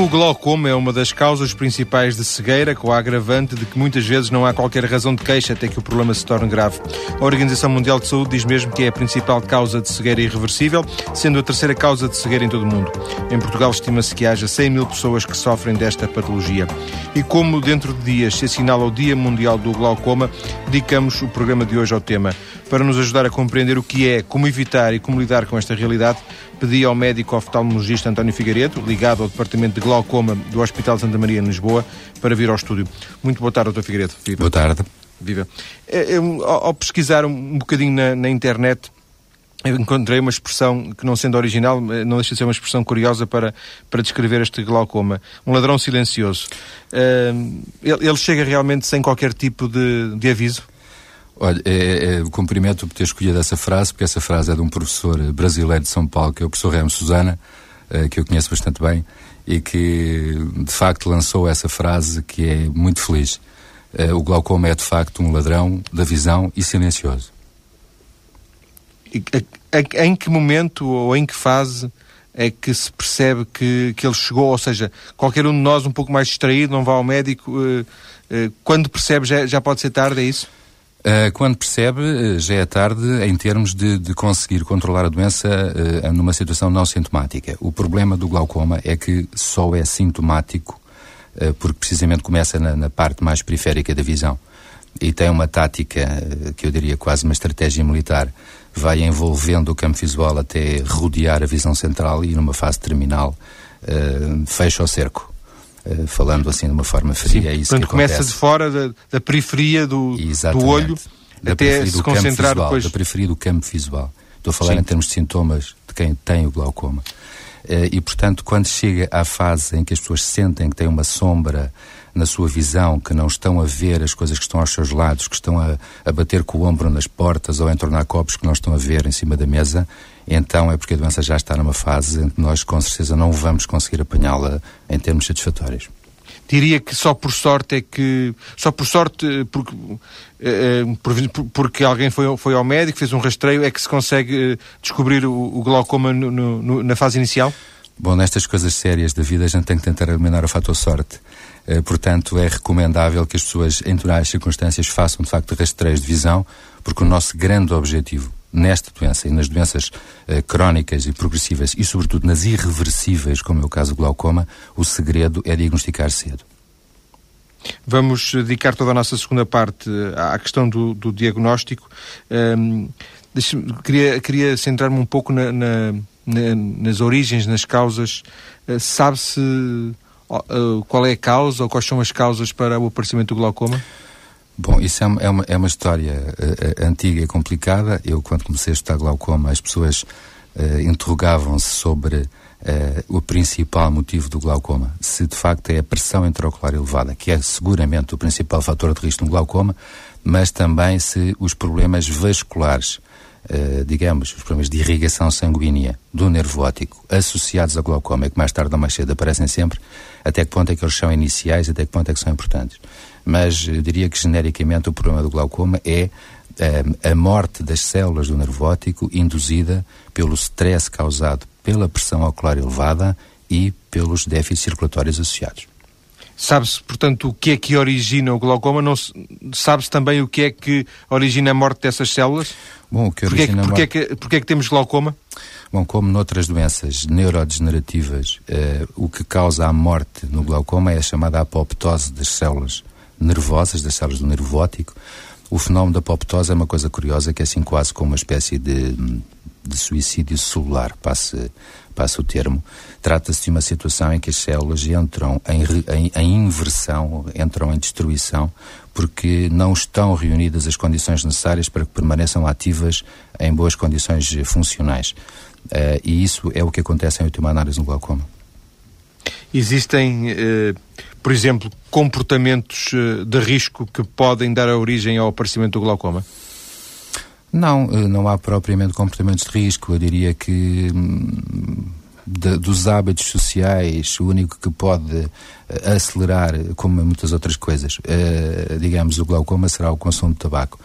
O glaucoma é uma das causas principais de cegueira, com a agravante de que muitas vezes não há qualquer razão de queixa até que o problema se torne grave. A Organização Mundial de Saúde diz mesmo que é a principal causa de cegueira irreversível, sendo a terceira causa de cegueira em todo o mundo. Em Portugal estima-se que haja 100 mil pessoas que sofrem desta patologia. E como dentro de dias se assinala o Dia Mundial do Glaucoma, dedicamos o programa de hoje ao tema. Para nos ajudar a compreender o que é, como evitar e como lidar com esta realidade, pedi ao médico oftalmologista António Figueiredo, ligado ao Departamento de Glaucoma do Hospital Santa Maria em Lisboa, para vir ao estúdio. Muito boa tarde, Dr. Figueiredo. Viva. Boa tarde. Viva. É, é, ao pesquisar um bocadinho na, na internet, eu encontrei uma expressão que, não sendo original, eh, não deixa de ser uma expressão curiosa para, para descrever este glaucoma. Um ladrão silencioso. Uh, ele, ele, chega realmente sem qualquer tipo de, de aviso? Olha, é, é, cumprimento por ter escolhido essa frase, porque essa frase é de um professor brasileiro de São Paulo, que é o professor Remo Susana, eh, que eu conheço bastante bem, e que de facto lançou essa frase que é muito feliz. Eh, o glaucoma é de facto um ladrão da visão e silencioso. Em que momento ou em que fase é que se percebe que, que ele chegou? Ou seja, qualquer um de nós um pouco mais distraído, não vá ao médico, eh, quando percebe já, já pode ser tarde, é isso? Uh, quando percebe, uh, já é tarde em termos de, de conseguir controlar a doença uh, numa situação não sintomática. O problema do glaucoma é que só é sintomático porque precisamente começa na, na, parte mais periférica da visão. E tem uma tática, que eu diria quase uma estratégia militar, vai envolvendo o campo visual até rodear a visão central e numa fase terminal fecha o cerco. Uh, falando assim de uma forma fria. Sim. É isso Portanto, que começa de fora da, da periferia do, do olho da até se concentrar visual, depois. Da periferia do campo visual. Estou a falar Sim. em termos de sintomas de quem tem o glaucoma. Uh, e, portanto, quando chega à fase em que as pessoas sentem que têm uma sombra na sua visão, que não estão a ver as coisas que estão aos seus lados, que estão a, a bater com o ombro nas portas ou a entornar copos que não estão a ver em cima da mesa, então é porque a doença já está numa fase em que nós com certeza não vamos conseguir apanhá-la em termos satisfatórios. Diria que só por sorte é que. Só por sorte, porque, eh, eh, porque alguém foi, foi ao médico, fez um rastreio, é que se consegue eh, descobrir o, o glaucoma no, no, na fase inicial? Bom, nestas coisas sérias da vida a gente tem que tentar eliminar o fator sorte. portanto, é recomendável que as pessoas, em todas as circunstâncias, façam de facto rastreios de visão, porque o nosso grande objetivo nesta doença e nas doenças uh, crónicas e progressivas e, sobretudo, nas irreversíveis, como é o caso do glaucoma, o segredo é diagnosticar cedo. Vamos dedicar toda a nossa segunda parte à questão do, do diagnóstico. Um, queria, queria centrar-me um pouco na, na, na, nas origens, nas causas. Uh, Sabe-se uh, qual é a causa ou quais são as causas para o aparecimento do glaucoma? Bom, isso é uma, é uma, é uma história uh, antiga e complicada. Eu, quando comecei a estudar glaucoma, as pessoas uh, interrogavam-se sobre uh, o principal motivo do glaucoma. Se de facto é a pressão intraocular elevada, que é seguramente o principal fator de risco no glaucoma, mas também se os problemas vasculares, digamos, os problemas de irrigação sanguínea do nervo óptico associados ao glaucoma, que mais tarde ou mais cedo aparecem sempre, até que ponto é que eles são iniciais, até que ponto é que são importantes mas diria que genericamente o problema do glaucoma é um, a morte das células do nervo óptico induzida pelo stress causado pela pressão ocular elevada e pelos déficits circulatórios associados. Sabe-se, portanto, o que é que origina o glaucoma? Não sabe-se também o que é que origina a morte dessas células? Bom, o que origina porquê, é que, porquê, é que, porquê é que temos glaucoma? Bom, como noutras doenças neurodegenerativas, eh, o que causa a morte no glaucoma é a chamada apoptose das células nervosas, das células do nervo óptico. O fenómeno da apoptose é uma coisa curiosa, que é assim quase como uma espécie de, de suicídio celular, passe, passe o termo. Trata-se de uma situação em que as células entram em, em, em, inversão, entram em destruição, porque não estão reunidas as condições necessárias para que permaneçam ativas em boas condições funcionais. Uh, e isso é o que acontece em última análise no glaucoma. Existem, eh, por exemplo, comportamentos eh, de risco que podem dar origem ao aparecimento do glaucoma? Não, eh, não há propriamente comportamentos de risco. Eu diria que hum, dos hábitos sociais, o único que pode acelerar, como muitas outras coisas, digamos, o glaucoma será o consumo de tabaco.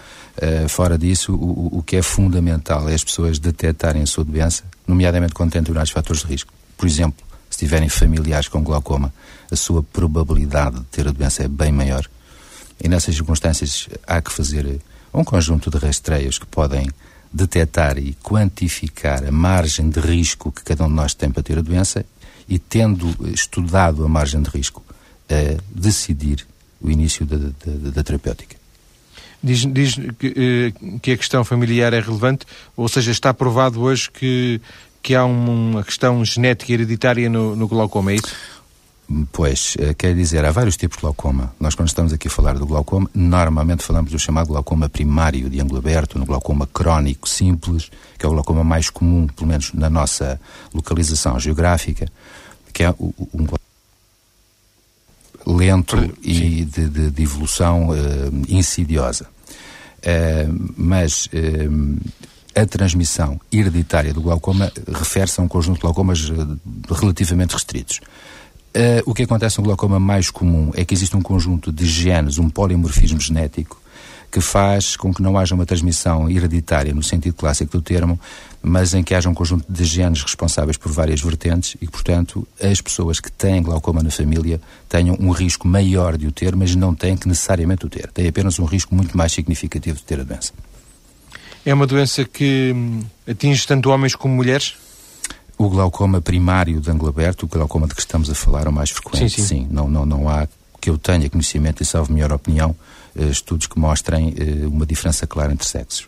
fora disso, o, o que é fundamental é as pessoas detectarem a sua doença, nomeadamente quando têm determinados fatores de risco. Por exemplo, se tiverem familiares com glaucoma, a sua probabilidade de ter a doença é bem maior. E nessas circunstâncias há que fazer um conjunto de rastreios que podem detectar e quantificar a margem de risco que cada um de nós tem para ter a doença e, tendo estudado a margem de risco, a decidir o início da, da, da terapêutica. Diz, diz que, eh, que, a questão familiar é relevante, ou seja, está provado hoje que, que há uma questão genética hereditária no, no glaucoma, é isso? Pois, eh, quer dizer, há vários tipos de glaucoma. Nós, quando estamos aqui a falar do glaucoma, normalmente falamos do chamado glaucoma primário de ângulo aberto, no glaucoma crónico simples, que é o glaucoma mais comum, pelo menos na nossa localização geográfica, que é um lento Sim. e de, de, de evolução uh, insidiosa. Uh, mas uh, a transmissão hereditária do glaucoma refere-se a um conjunto de glaucomas relativamente restritos. Uh, o que acontece no glaucoma mais comum é que existe um conjunto de genes, um polimorfismo genético, que faz com que não haja uma transmissão hereditária no sentido clássico do termo, mas em que haja um conjunto de genes responsáveis por várias vertentes e que, portanto, as pessoas que têm glaucoma na família tenham um risco maior de o ter, mas não têm que necessariamente o ter. Têm apenas um risco muito mais significativo de ter a doença. É uma doença que hum, atinge tanto homens como mulheres? O glaucoma primário de ângulo aberto, o glaucoma de que estamos a falar, é o mais frequente, sim. sim. sim. Não, não, não há que eu tenha conhecimento e salvo melhor opinião, eh, estudos que mostrem eh, uma diferença clara entre sexos.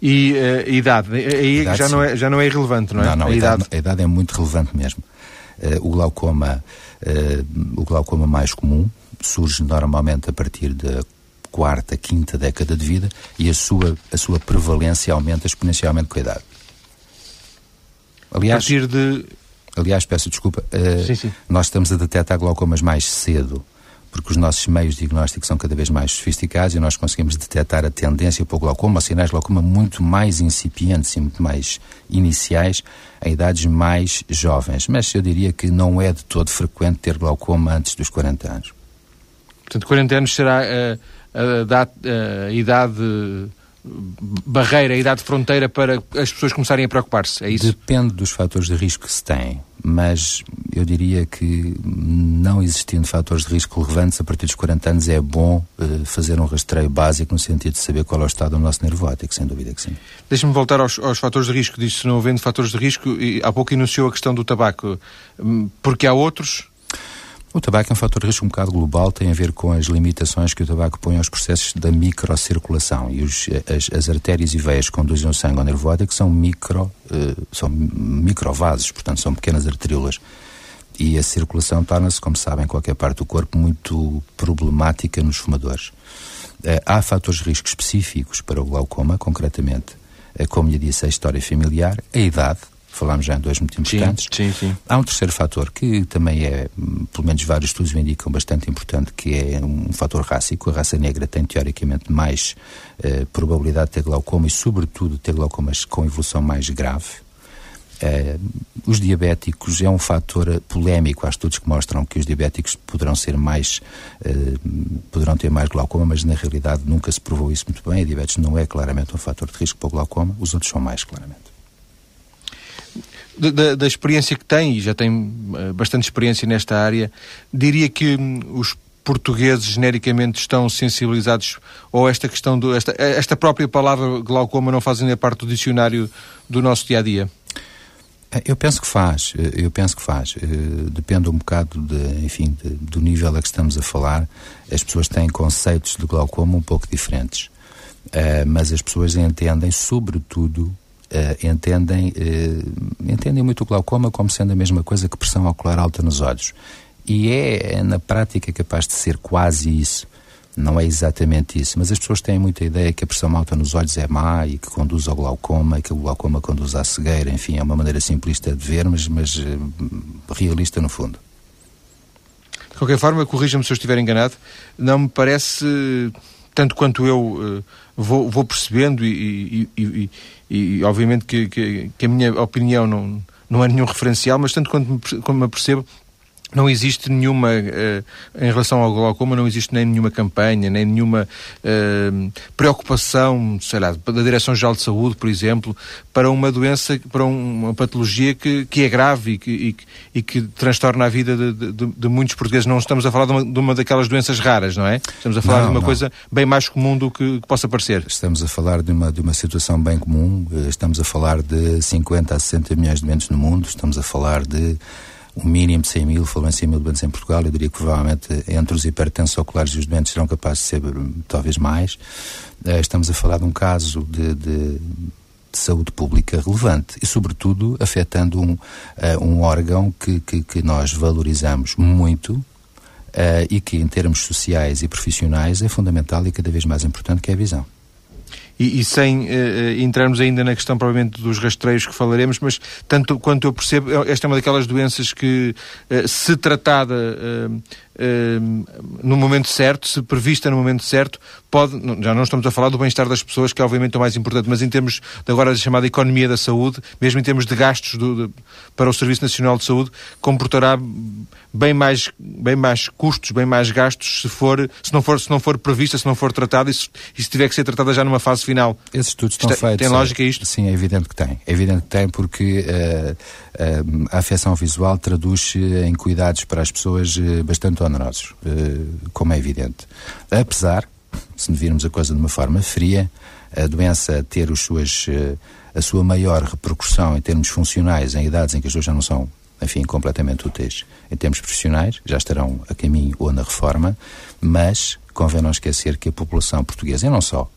E uh, idade? Aí idade, já, não é, já não é irrelevante, não é? Não, não, a, a idade, idade, a idade é muito relevante mesmo. O, glaucoma, o glaucoma mais comum surge normalmente a partir da quarta, quinta década de vida e a sua, a sua prevalência aumenta exponencialmente com a idade. Aliás, a partir de... aliás peço desculpa, uh, sim, sim. nós estamos a detectar glaucomas mais cedo, porque os nossos meios diagnósticos são cada vez mais sofisticados e nós conseguimos detectar a tendência para o glaucoma, sinais de glaucoma muito mais incipientes e muito mais iniciais em idades mais jovens. Mas eu diria que não é de todo frequente ter glaucoma antes dos 40 anos. Portanto, 40 anos será a, a, a idade barreira, a idade fronteira para as pessoas começarem a preocupar-se, é isso? Depende dos fatores de risco que se tem, mas eu diria que não existindo fatores de risco relevantes a partir dos 40 anos é bom uh, fazer um rastreio básico no sentido de saber qual é o estado do nosso nervo óptico, sem dúvida que sim. Deixa-me voltar aos, aos, fatores de risco, disse não havendo fatores de risco, e há pouco enunciou a questão do tabaco, hum, porque há outros o tabaco é um fator de risco um bocado global, tem a ver com as limitações que o tabaco põe aos processos da microcirculação. E os, as, as, artérias e veias que conduzem o sangue ao nervo óptico são, micro, uh, são microvasos, portanto são pequenas arteríolas. E a circulação torna-se, como sabem, em qualquer parte do corpo muito problemática nos fumadores. Uh, há fatores de risco específicos para o glaucoma, concretamente, como lhe disse, a história familiar, a idade, falámos já em dois muito importantes. Sim, sim, sim. Há um terceiro fator que também é, pelo menos vários estudos o indicam, bastante importante, que é um fator rássico. A raça negra tem teoricamente mais eh, probabilidade de ter glaucoma e, sobretudo, ter glaucomas com evolução mais grave. Uh, os diabéticos é um fator polémico. Há estudos que mostram que os diabéticos poderão ser mais, uh, poderão ter mais glaucoma, mas na realidade nunca se provou isso muito bem. A diabetes não é claramente um fator de risco para o glaucoma, os outros são mais claramente da, da, experiência que tem, e já tem eh, bastante experiência nesta área, diria que hum, os portugueses genericamente estão sensibilizados ou esta questão do esta, esta própria palavra glaucoma não faz ainda parte do dicionário do nosso dia a dia? Eh, eu penso que faz, eh, eu penso que faz. Depende um bocado de, enfim, de, do nível a que estamos a falar. As pessoas têm conceitos de glaucoma um pouco diferentes, mas as pessoas entendem, sobretudo, uh, entendem, uh, entendem muito o glaucoma como sendo a mesma coisa que pressão ocular alta nos olhos. E é, é, na prática, capaz de ser quase isso. Não é exatamente isso, mas as pessoas têm muita ideia que a pressão alta nos olhos é má e que conduz ao glaucoma, e que o glaucoma conduz à cegueira. Enfim, é uma maneira simplista de ver, mas, mas uh, realista no fundo. De qualquer forma, corrija-me se eu estiver enganado, não me parece, tanto quanto eu vou, vou percebendo e, e, e, e obviamente que, que, que, a minha opinião não, não é nenhum referencial, mas tanto quanto me, como me percebo, não existe nenhuma, uh, em relação ao glaucoma, não existe nem nenhuma campanha, nem nenhuma uh, preocupação, sei lá, da Direção-Geral de Saúde, por exemplo, para uma doença, para uma patologia que, que é grave e que, e, e que transtorna a vida de, de, de, muitos portugueses. Não estamos a falar de uma, de uma, daquelas doenças raras, não é? Estamos a falar não, de uma não. coisa bem mais comum do que, que, possa parecer. Estamos a falar de uma, de uma situação bem comum, eh, estamos a falar de 50 a 60 milhões de doentes no mundo, estamos a falar de um mínimo de 100 mil, falou em 100 mil doentes em Portugal, eu diria que provavelmente entre os hipertensos oculares e os doentes serão capazes de ser talvez mais. Eh, estamos a falar de um caso de, de, de saúde pública relevante e, sobretudo, afetando um, uh, um órgão que, que, que, nós valorizamos muito uh, e que, em termos sociais e profissionais, é fundamental e cada vez mais importante, que é a visão e, e sem uh, entrarmos ainda na questão provavelmente dos rastreios que falaremos, mas tanto quanto eu percebo, esta é uma daquelas doenças que, uh, se tratada uh, no momento certo, se prevista no momento certo, pode, já não estamos a falar do bem-estar das pessoas, que é obviamente o mais importante, mas em termos de agora da chamada economia da saúde, mesmo em termos de gastos do, de, para o Serviço Nacional de Saúde, comportará bem mais, bem mais custos, bem mais gastos se, for, se, não, for, se não for prevista, se não for tratada e se, e se tiver que ser tratada já numa fase final. Esses estudos estão Está, feitos. Tem lógica isto? Sim, é evidente que tem. É evidente que tem porque uh, uh, a afecção visual traduz-se em cuidados para as pessoas uh, bastante onerosos, como é evidente. Apesar, se virmos a coisa de uma forma fria, a doença ter os suas, a sua maior repercussão em termos funcionais em idades em que as pessoas já não são enfim, completamente úteis em termos profissionais, já estarão a caminho ou na reforma, mas convém não esquecer que a população portuguesa, e não só,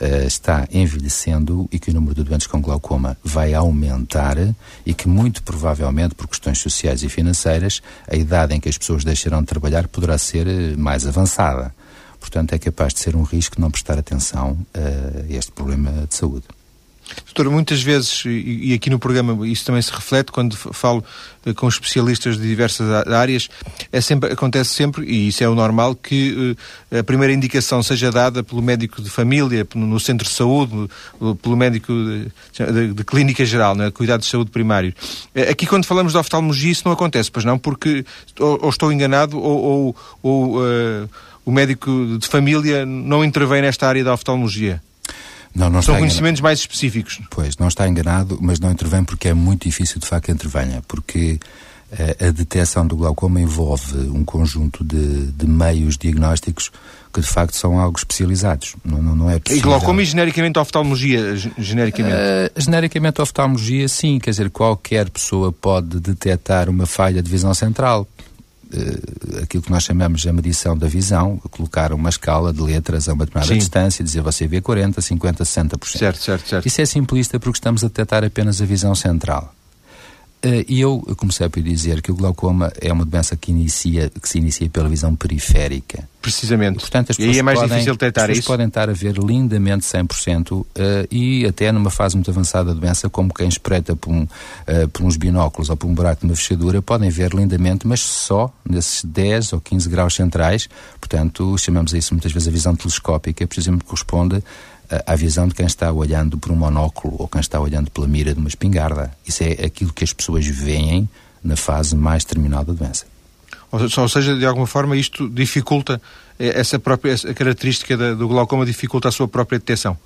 uh, está envelhecendo e que o número de doentes com glaucoma vai aumentar e que muito provavelmente, por questões sociais e financeiras, a idade em que as pessoas deixarão de trabalhar poderá ser eh, mais avançada. Portanto, é capaz de ser um risco não prestar atenção uh, a este problema de saúde. Doutor, muitas vezes, e aqui no programa isso também se reflete quando falo eh, com especialistas de diversas áreas, é sempre, acontece sempre, e isso é o normal, que uh, a primeira indicação seja dada pelo médico de família, no centro de saúde, pelo médico de, de, de clínica geral, né, cuidado de saúde primário. Aqui quando falamos de oftalmologia isso não acontece, pois não, porque ou, ou estou enganado ou, ou, ou uh, o médico de família não intervém nesta área da oftalmologia. Não, não São conhecimentos enganado. mais específicos. Pois, não está enganado, mas não intervém porque é muito difícil de facto que intervenha, porque uh, a detecção do glaucoma envolve um conjunto de, de meios diagnósticos que de facto são algo especializados. Não, não, não é. E glaucoma e genericamente oftalmologia, genericamente? Uh, genericamente oftalmologia, sim. Quer dizer, qualquer pessoa pode detectar uma falha de visão central aquilo que nós chamamos a medição da visão, colocar uma escala de letras a uma determinada Sim. distância, dizer você vê 40, 50, 60%. Certo, certo, certo. Isso é simplista porque estamos a detectar apenas a visão central. Uh, e eu comecei a dizer que o glaucoma é uma doença que, inicia, que se inicia pela visão periférica. Precisamente. Portanto, as e aí é mais podem, difícil detectar isso? podem estar a ver lindamente 100% uh, e até numa fase muito avançada da doença, como quem espreita por, um, uh, por uns binóculos ou por um buraco na fechadura, podem ver lindamente, mas só nesses 10 ou 15 graus centrais. Portanto, chamamos a isso muitas vezes a visão telescópica, precisamente corresponde à visão de quem está olhando por um monóculo ou quem está olhando pela mira de uma espingarda. Isso é aquilo que as pessoas veem na fase mais terminal da doença. Ou seja, de alguma forma isto dificulta eh, essa própria essa característica do glaucoma dificulta a sua própria detecção.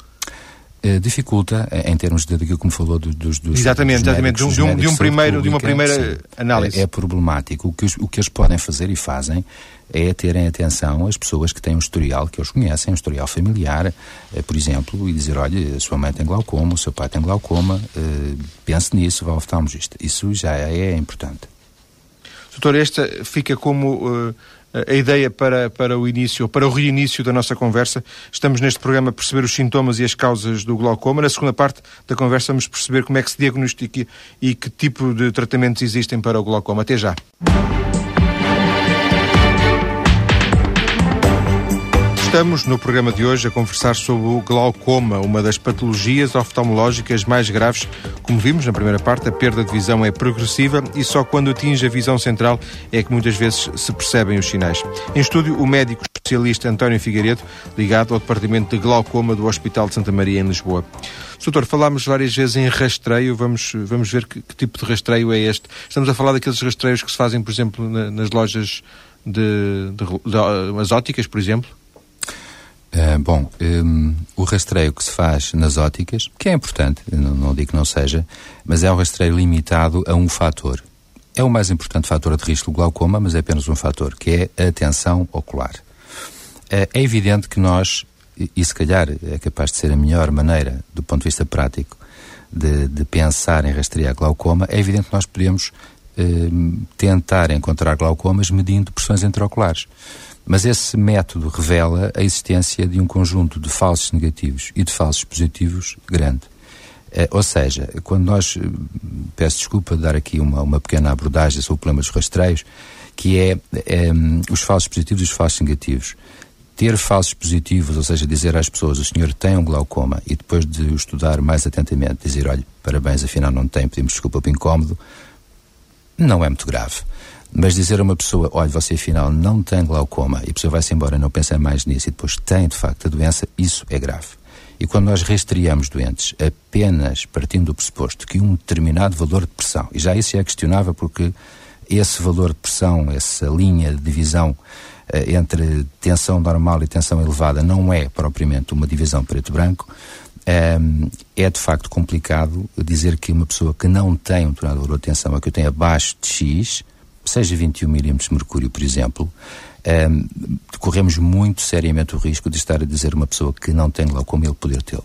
Uh, dificulta eh, em termos de, daquilo que me falou dos, dos exatamente, dos exatamente médicos, de um, de um primeiro pública, de uma primeira sim, análise é, é, problemático o que, os, o que eles podem fazer e fazem é terem atenção às pessoas que têm um historial, que eles conhecem, um historial familiar, eh, por exemplo, e dizer, olha, a sua mãe tem glaucoma, o seu pai tem glaucoma, eh, pense nisso, vá ao oftalmologista. Isso já é importante. Doutor, esta fica como uh, a ideia para, para o início, para o reinício da nossa conversa. Estamos neste programa a perceber os sintomas e as causas do glaucoma. Na segunda parte da conversa vamos perceber como é que se diagnostica e que tipo de tratamentos existem para o glaucoma. Até já. Estamos no programa de hoje a conversar sobre o glaucoma, uma das patologias oftalmológicas mais graves. Como vimos na primeira parte, a perda de visão é progressiva e só quando atinge a visão central é que muitas vezes se percebem os sinais. Em estúdio, o médico especialista António Figueiredo, ligado ao Departamento de Glaucoma do Hospital de Santa Maria, em Lisboa. Doutor, falámos várias vezes em rastreio, vamos, vamos ver que, que, tipo de rastreio é este. Estamos a falar daqueles rastreios que se fazem, por exemplo, na, nas lojas de, de, de, de as óticas, por exemplo? Uh, bom, um, o rastreio que se faz nas óticas, que é importante, não, não, digo que não seja, mas é um rastreio limitado a um fator. É o mais importante fator de risco do glaucoma, mas é apenas um fator, que é a tensão ocular. Uh, é evidente que nós, e, se calhar é capaz de ser a melhor maneira, do ponto de vista prático, de, de pensar em rastrear glaucoma, é evidente que nós podemos uh, tentar encontrar glaucomas medindo pressões intraoculares. Mas esse método revela a existência de um conjunto de falsos negativos e de falsos positivos grande. É, ou seja, quando nós, eh, peço desculpa de dar aqui uma, uma pequena abordagem sobre o problema dos rastreios, que é, é os falsos positivos e os falsos negativos. Ter falsos positivos, ou seja, dizer às pessoas o senhor tem um glaucoma e depois de o estudar mais atentamente dizer, olha, parabéns, afinal não tem, pedimos desculpa pelo incómodo, não é muito grave. Mas dizer a uma pessoa, olha, você afinal não tem glaucoma, e a pessoa vai-se embora e não pensa mais nisso, e depois tem de facto a doença, isso é grave. E quando nós rastreamos doentes apenas partindo do pressuposto que um determinado valor de pressão, e já isso é questionável porque esse valor de pressão, essa linha de divisão eh, entre tensão normal e tensão elevada não é propriamente uma divisão preto-branco, eh, é de facto complicado dizer que uma pessoa que não tem um determinado valor de tensão, ou que eu tenho abaixo de X, seja 21 milímetros de mercúrio, por exemplo, um, ehm, corremos muito seriamente o risco de estar a dizer uma pessoa que não tem glaucoma ele poder tê-lo.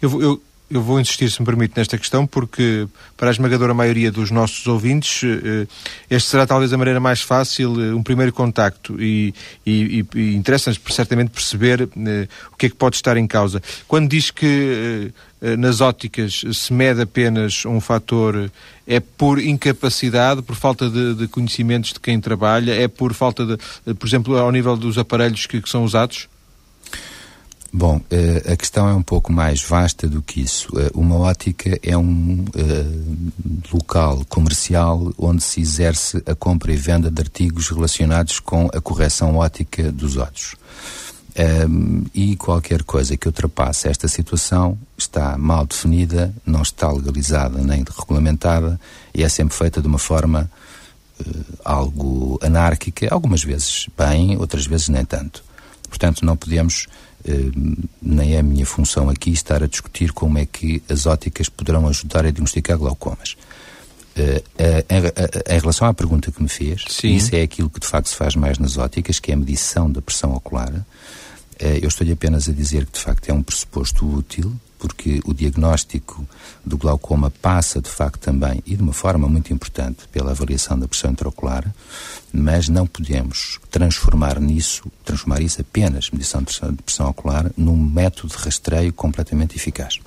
Eu, eu, eu vou insistir, se me permite, nesta questão, porque para a esmagadora maioria dos nossos ouvintes, eh, este será talvez a maneira mais fácil, eh, um primeiro contacto, e, e, e interessa-nos certamente perceber eh, o que é que pode estar em causa. Quando diz que nas óticas se mede apenas um fator, é por incapacidade, por falta de, de conhecimentos de quem trabalha, é por falta de, por exemplo, ao nível dos aparelhos que, que são usados? Bom, uh, a questão é um pouco mais vasta do que isso. Uma ótica é um local comercial onde se exerce a compra e venda de artigos relacionados com a correção ótica dos olhos. E qualquer coisa que ultrapasse esta situação está mal definida, não está legalizada nem regulamentada e é sempre feita de uma forma algo anárquica, algumas vezes bem, outras vezes nem tanto. Portanto, não podemos eh, nem é a minha função aqui estar a discutir como é que as óticas poderão ajudar a diagnosticar glaucomas. Uh, uh, em relação à pergunta que me fez, Sim. isso é aquilo que de facto se faz mais nas óticas, que é a medição da pressão ocular. Eu estou-lhe apenas a dizer que de facto é um pressuposto útil porque o diagnóstico do glaucoma passa, de facto, também, e de uma forma muito importante, pela avaliação da pressão intraocular, mas não podemos transformar nisso, transformar isso apenas, medição de pressão, de pressão ocular, num método de rastreio completamente eficaz.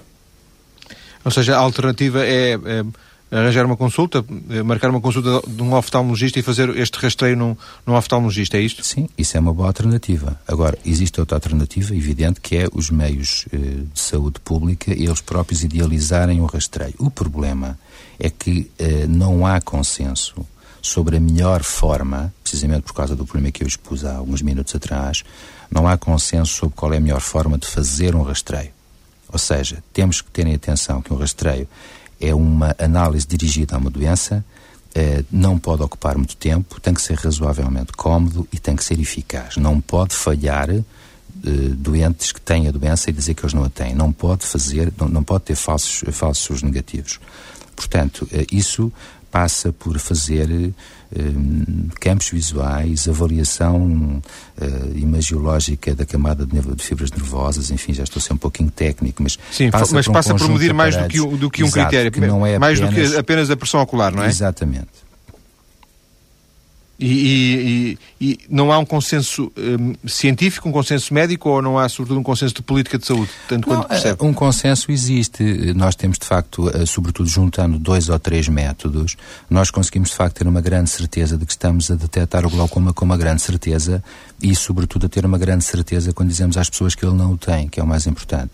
Ou seja, a alternativa é, é arranjar uma consulta, eh, marcar uma consulta de um oftalmologista e fazer este rastreio num, num oftalmologista, é isto? Sim, isso é uma boa alternativa. Agora, existe outra alternativa, evidente, que é os meios eh, de saúde pública eles próprios idealizarem o rastreio. O problema é que eh, não há consenso sobre a melhor forma, precisamente por causa do problema que eu expus há alguns minutos atrás, não há consenso sobre qual é a melhor forma de fazer um rastreio. Ou seja, temos que ter em atenção que um rastreio é uma análise dirigida a uma doença, eh, não pode ocupar muito tempo, tem que ser razoavelmente cómodo e tem que ser eficaz. Não pode falhar eh, doentes que têm a doença e dizer que eles não a têm. Não pode fazer, não, não pode ter falsos, falsos negativos. Portanto, eh, isso passa por fazer um, campos visuais, avaliação uh, imagiológica da camada de, de, fibras nervosas, enfim, já estou a ser um pouquinho técnico, mas Sim, passa mas por um passa por medir mais do que, do que um Exato, critério, que não é mais apenas, do que apenas a pressão ocular, não é? Exatamente. E, e, e, não há um consenso um, científico, um consenso médico ou não há, sobretudo, um consenso de política de saúde? Tanto não, quanto percebe? Um consenso existe. Nós temos, de facto, eh, sobretudo juntando dois ou três métodos, nós conseguimos, de facto, ter uma grande certeza de que estamos a detectar o glaucoma com uma grande certeza e, sobretudo, a ter uma grande certeza quando dizemos às pessoas que ele não o tem, que é o mais importante.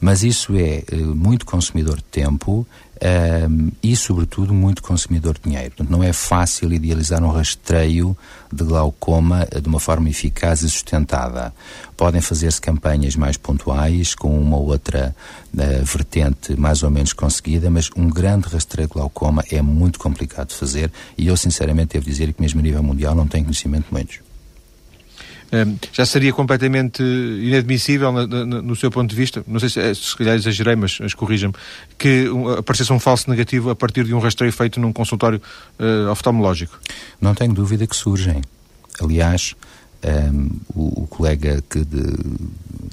Mas isso é eh, muito consumidor de tempo um, e, sobretudo, muito consumidor de dinheiro. Portanto, não é fácil idealizar um rastreio de glaucoma de uma forma eficaz e sustentada. Podem fazer-se campanhas mais pontuais, com uma ou outra uh, vertente mais ou menos conseguida, mas um grande rastreio de glaucoma é muito complicado de fazer e eu, sinceramente, devo dizer que, mesmo a nível mundial, não tenho conhecimento de muitos já seria completamente inadmissível no, seu ponto de vista, não sei se, é, se calhar exagerei, mas, mas corrija-me, que aparecesse um falso negativo a partir de um rastreio feito num consultório uh, oftalmológico? Não tenho dúvida que surgem. Aliás, um, o, o, colega que, de,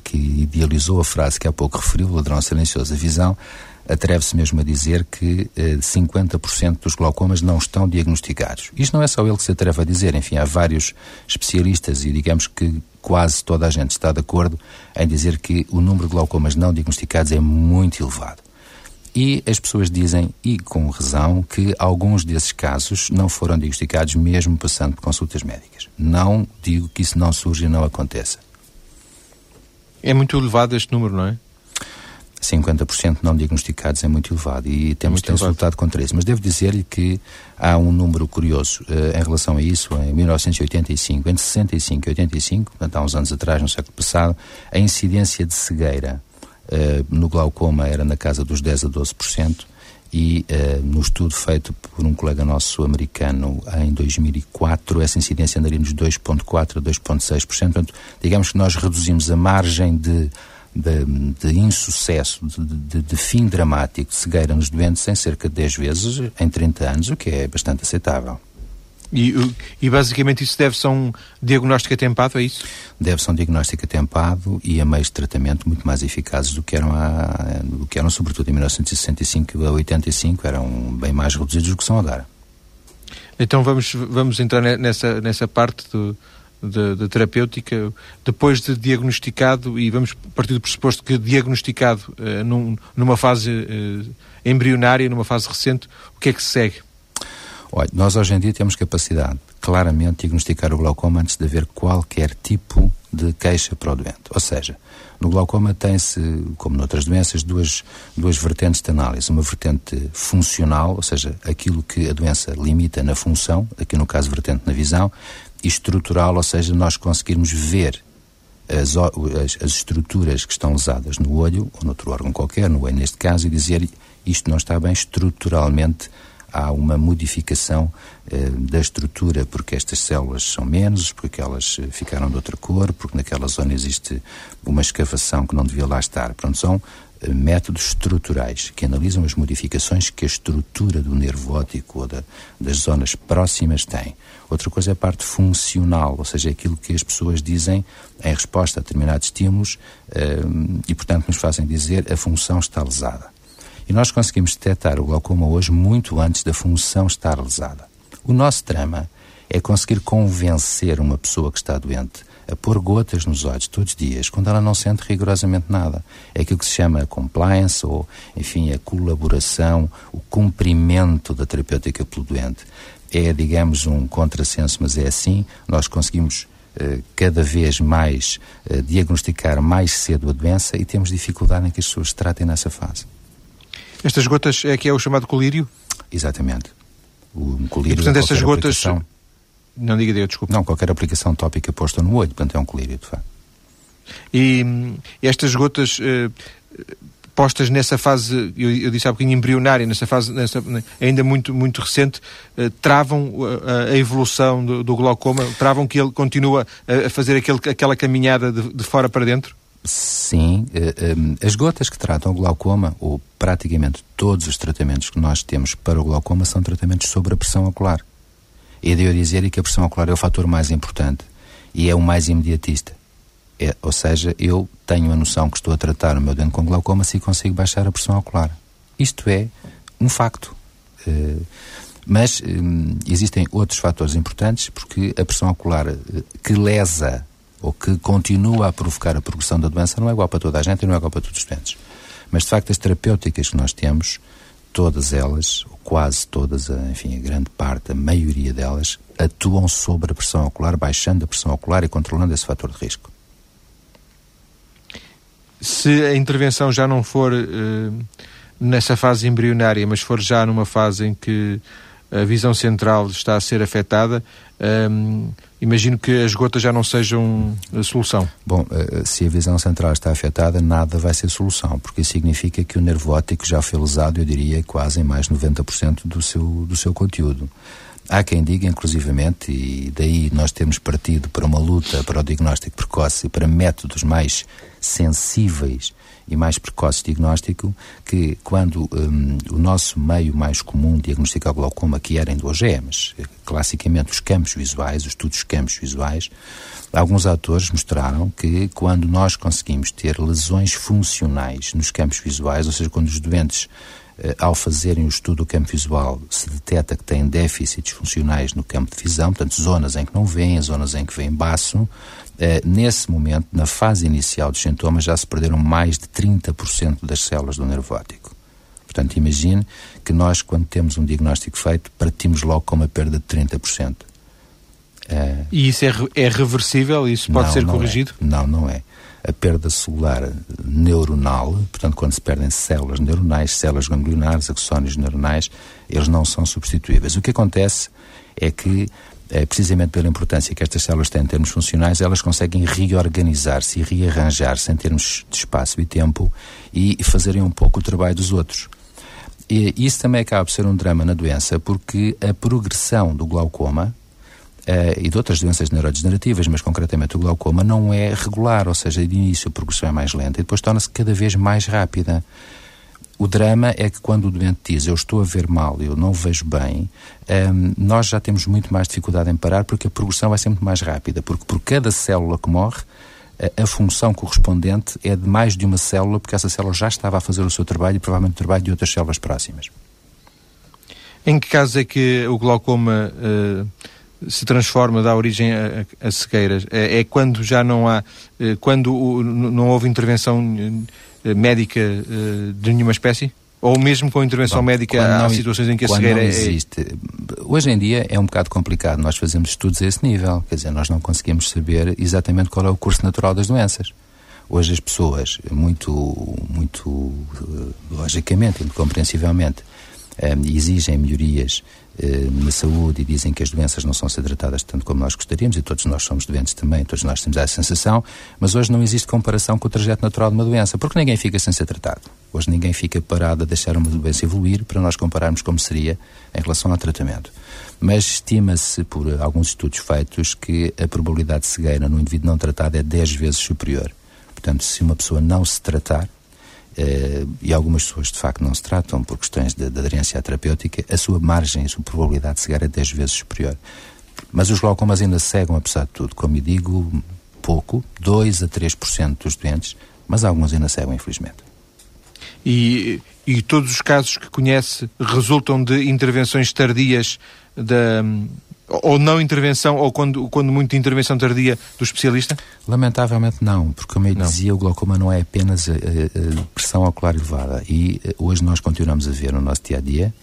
que idealizou a frase que há pouco referiu, o ladrão silencioso, a visão, atreve-se mesmo a dizer que eh, 50% dos glaucomas não estão diagnosticados. Isto não é só ele que se atreve a dizer, enfim, há vários especialistas e digamos que quase toda a gente está de acordo em dizer que o número de glaucomas não diagnosticados é muito elevado. E as pessoas dizem, e com razão, que alguns desses casos não foram diagnosticados mesmo passando por consultas médicas. Não digo que isso não surja e não aconteça. É muito elevado este número, não é? 50% não diagnosticados é muito elevado e temos, temos lutado contra isso. Mas devo dizer-lhe que há um número curioso uh, em relação a isso. Em 1985, entre 65 e 85, portanto há uns anos atrás, no século passado, a incidência de cegueira uh, no glaucoma era na casa dos 10 a 12% e uh, no estudo feito por um colega nosso americano em 2004, essa incidência andaria nos 2,4% a 2,6%. Portanto, digamos que nós reduzimos a margem de de, de insucesso, de, de, fim dramático de cegueira nos doentes em cerca de 10 vezes em 30 anos, o que é bastante aceitável. E, e basicamente isso deve-se a um diagnóstico atempado, é isso? Deve-se a um diagnóstico atempado e a meios de tratamento muito mais eficazes do que eram, a, do que eram sobretudo em 1965 a 85, eram bem mais reduzidos do que são agora. Então vamos, vamos entrar nessa, nessa parte do, da, terapêutica, depois de diagnosticado, e vamos partir do pressuposto que diagnosticado uh, num, numa fase uh, embrionária, numa fase recente, o que é que se segue? Olha, nós hoje em dia temos capacidade claramente de diagnosticar o glaucoma antes de haver qualquer tipo de queixa para o doente. Ou seja, no glaucoma tem-se, como noutras doenças, duas, duas vertentes de análise. Uma vertente funcional, ou seja, aquilo que a doença limita na função, aqui no caso vertente na visão, estrutural, ou seja, nós conseguirmos ver as, as, as, estruturas que estão usadas no olho, ou noutro órgão qualquer, no olho neste caso, e dizer isto não está bem estruturalmente, há uma modificação eh, da estrutura, porque estas células são menos, porque elas eh, ficaram de outra cor, porque naquela zona existe uma escavação que não devia lá estar. Pronto, são métodos estruturais que analisam as modificações que a estrutura do nervo óptico ou da, das zonas próximas tem. Outra coisa é a parte funcional, ou seja, aquilo que as pessoas dizem em resposta a determinados estímulos um, e, portanto, nos fazem dizer a função está lesada. E nós conseguimos detectar o glaucoma hoje muito antes da função estar lesada. O nosso trama é conseguir convencer uma pessoa que está doente a pôr gotas nos olhos todos os dias, quando ela não sente rigorosamente nada. É aquilo que se chama compliance, ou, enfim, a colaboração, o cumprimento da terapêutica pelo doente é, digamos, um contrassenso, mas é assim, nós conseguimos uh, cada vez mais uh, diagnosticar mais cedo a doença e temos dificuldade em que as pessoas se tratem nessa fase. Estas gotas é que é o chamado colírio? Exatamente. O colírio. E, portanto, estas gotas. Não diga Deus, desculpe. Não, qualquer aplicação tópica posta no olho, portanto é um colírio, de facto. E hum, estas gotas. Uh, postas nessa fase, eu, eu disse há bocadinho embrionária, nessa fase nessa, ainda muito, muito recente, uh, travam a, a evolução do, do, glaucoma, travam que ele continua a, fazer aquele, aquela caminhada de, de, fora para dentro? Sim. Eh, um, eh, as gotas que tratam o glaucoma, ou praticamente todos os tratamentos que nós temos para o glaucoma, são tratamentos sobre a pressão ocular. E de eu dizer que a pressão ocular é o fator mais importante e é o mais imediatista. É, ou seja, eu tenho a noção que estou a tratar o meu dente com glaucoma se consigo baixar a pressão ocular. Isto é um facto. Uh, Mas hum, existem outros fatores importantes, porque a pressão ocular eh, que lesa ou que continua a provocar a progressão da doença não é igual para toda a gente e não é igual para todos os doentes. Mas, de facto, as terapêuticas que nós temos, todas elas, quase todas, enfim, a grande parte, a maioria delas, atuam sobre a pressão ocular, baixando a pressão ocular e controlando esse fator de risco. Se a intervenção já não for uh, nessa fase embrionária, mas for já numa fase em que a visão central está a ser afetada, imagino que as gotas já não sejam a solução. Bom, eh, se a visão central está afetada, nada vai ser solução, porque isso significa que o nervo óptico já foi lesado, eu diria, quase em mais de 90% do seu, do seu conteúdo. Há quem diga, inclusivamente, e daí nós temos partido para uma luta para o diagnóstico precoce e para métodos mais sensíveis e mais precoce diagnóstico que quando um, o nosso meio mais comum de diagnosticar glaucoma, que era do OGMs, classicamente os campos visuais, os estudos campos visuais, alguns autores mostraram que quando nós conseguimos ter lesões funcionais nos campos visuais, ou seja, quando os doentes eh, ao fazerem o estudo do campo visual, se detecta que têm déficits funcionais no campo de visão, portanto, zonas em que não veem, zonas em que veem baço, eh, nesse momento, na fase inicial dos sintomas, já se perderam mais de 30% das células do nervo óptico. Portanto, imagine que nós, quando temos um diagnóstico feito, partimos logo com uma perda de 30%. Eh, e isso é, é reversível? Isso pode não, ser não corrigido? É. Não, não é. A perda celular neuronal, portanto, quando se perdem células neuronais, células ganglionares, axónios neuronais, eles não são substituíveis. O que acontece é que é, precisamente pela importância que estas células têm em termos funcionais, elas conseguem reorganizar-se e rearranjar-se em termos de espaço e tempo e fazerem um pouco o trabalho dos outros. E isso também acaba por ser um drama na doença, porque a progressão do glaucoma uh, e de outras doenças neurodegenerativas, mas concretamente o glaucoma, não é regular, ou seja, de início a progressão é mais lenta e depois torna-se cada vez mais rápida. O drama é que quando o doente diz eu estou a ver mal, eu não vejo bem, um, nós já temos muito mais dificuldade em parar porque a progressão vai ser muito mais rápida, porque por cada célula que morre, a, a função correspondente é de mais de uma célula, porque essa célula já estava a fazer o seu trabalho e provavelmente o trabalho de outras células próximas. Em que casos é que o glaucoma uh, se transforma, dá origem a, a, cegueiras? É, é, quando já não há, uh, quando o, não houve intervenção médica uh, de nenhuma espécie? Ou mesmo com intervenção Bom, médica há situações em que a cegueira não é- existe. É... Hoje em dia é um bocado complicado nós fazemos estudos a esse nível. Quer dizer, nós não conseguimos saber exatamente qual é o curso natural das doenças. Hoje as pessoas, muito, muito eh, logicamente, muito compreensivelmente, um, exigem melhorias na saúde e dizem que as doenças não são ser tratadas tanto como nós gostaríamos, e todos nós somos doentes também, todos nós temos essa sensação, mas hoje não existe comparação com o trajeto natural de uma doença, porque ninguém fica sem ser tratado. Hoje ninguém fica parado a deixar uma doença evoluir para nós compararmos como seria em relação ao tratamento. Mas estima-se, por alguns estudos feitos, que a probabilidade de cegueira no indivíduo não tratado é 10 vezes superior. Portanto, se uma pessoa não se tratar, e algumas pessoas de facto não se tratam por questões de, de aderência terapêutica, a sua margem, a sua probabilidade de cegar é 10 vezes superior. Mas os glaucomas ainda cegam, apesar de tudo. Como eu digo, pouco, 2 a 3% dos doentes, mas alguns ainda cegam, infelizmente. E, e todos os casos que conhece resultam de intervenções tardias da ou não intervenção, ou quando, quando muito intervenção tardia do especialista? Lamentavelmente não, porque como eu não. dizia, o glaucoma não é apenas a, a, a, pressão ocular elevada. E eh, hoje nós continuamos a ver no nosso dia a dia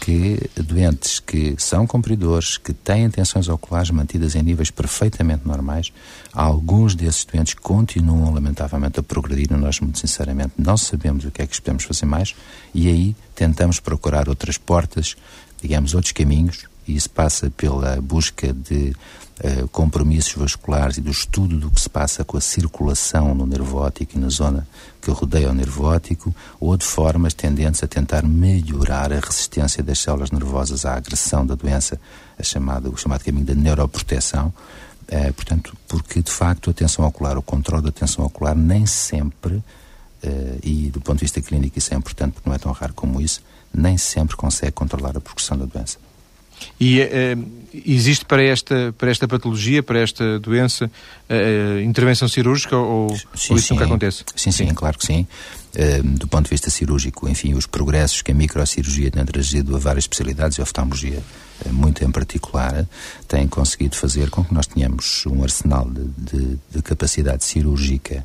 que doentes que são compridores, que têm tensões oculares mantidas em níveis perfeitamente normais, alguns desses doentes continuam lamentavelmente a progredir e nós, muito sinceramente, não sabemos o que é que podemos fazer mais e aí tentamos procurar outras portas, digamos, outros caminhos e isso passa pela busca de uh, compromissos vasculares e do estudo do que se passa com a circulação no nervo óptico e na zona que rodeia o nervo óptico, ou de formas tendentes a tentar melhorar a resistência das células nervosas à agressão da doença, a chamada, o chamado caminho da neuroproteção. Uh, portanto, porque de facto a tensão ocular, o controle da tensão ocular, nem sempre, uh, e do ponto de vista clínico isso é importante porque não é tão raro como isso, nem sempre consegue controlar a progressão da doença. E uh, existe para esta, para esta patologia, para esta doença, uh, intervenção cirúrgica ou, sim, ou isso sim. nunca acontece? Sim, sim, sim, claro que sim. do ponto de vista cirúrgico, enfim, os progressos que a microcirurgia tem trazido a várias especialidades, a oftalmologia muito em particular, têm conseguido fazer com que nós tenhamos um arsenal de, de, de capacidade cirúrgica eh,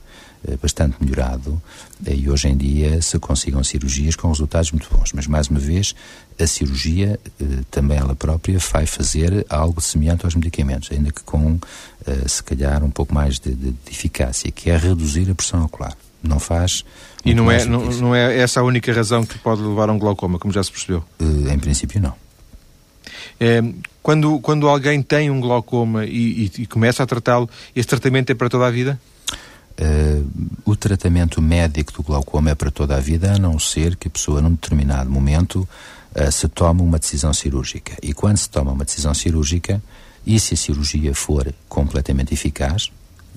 bastante melhorado eh, e hoje em dia se consigam cirurgias com resultados muito bons. Mas, mais uma vez, a cirurgia eh, também ela própria vai fazer algo semelhante aos medicamentos, ainda que com, se calhar, um pouco mais de, de, de eficácia, que é reduzir a pressão ocular. Não faz. E não é, não, não, é essa a única razão que pode levar a um glaucoma, como já se percebeu? em princípio, não. É, quando, quando alguém tem um glaucoma e, e, e começa a tratá-lo, esse tratamento é para toda a vida? Uh, o tratamento médico do glaucoma é para toda a vida, a não ser que a pessoa, num determinado momento, uh, se tome uma decisão cirúrgica. E quando se toma uma decisão cirúrgica, e se a cirurgia for completamente eficaz,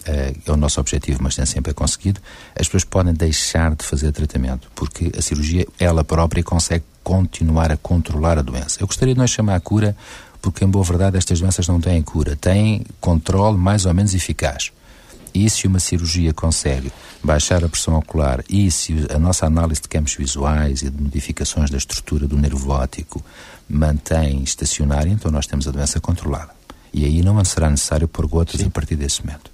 uh, é o nosso objetivo, mas nem sempre é conseguido, as pessoas podem deixar de fazer tratamento, porque a cirurgia, ela própria, consegue continuar a controlar a doença. Eu gostaria de não chamar a cura, porque, em boa verdade, estas doenças não têm cura, têm controle mais ou menos eficaz. E se uma cirurgia consegue baixar a pressão ocular e se a nossa análise de campos visuais e de modificações da estrutura do nervo óptico mantém estacionária, então nós temos a doença controlada. E aí não será necessário pôr gotas Sim. a partir desse momento.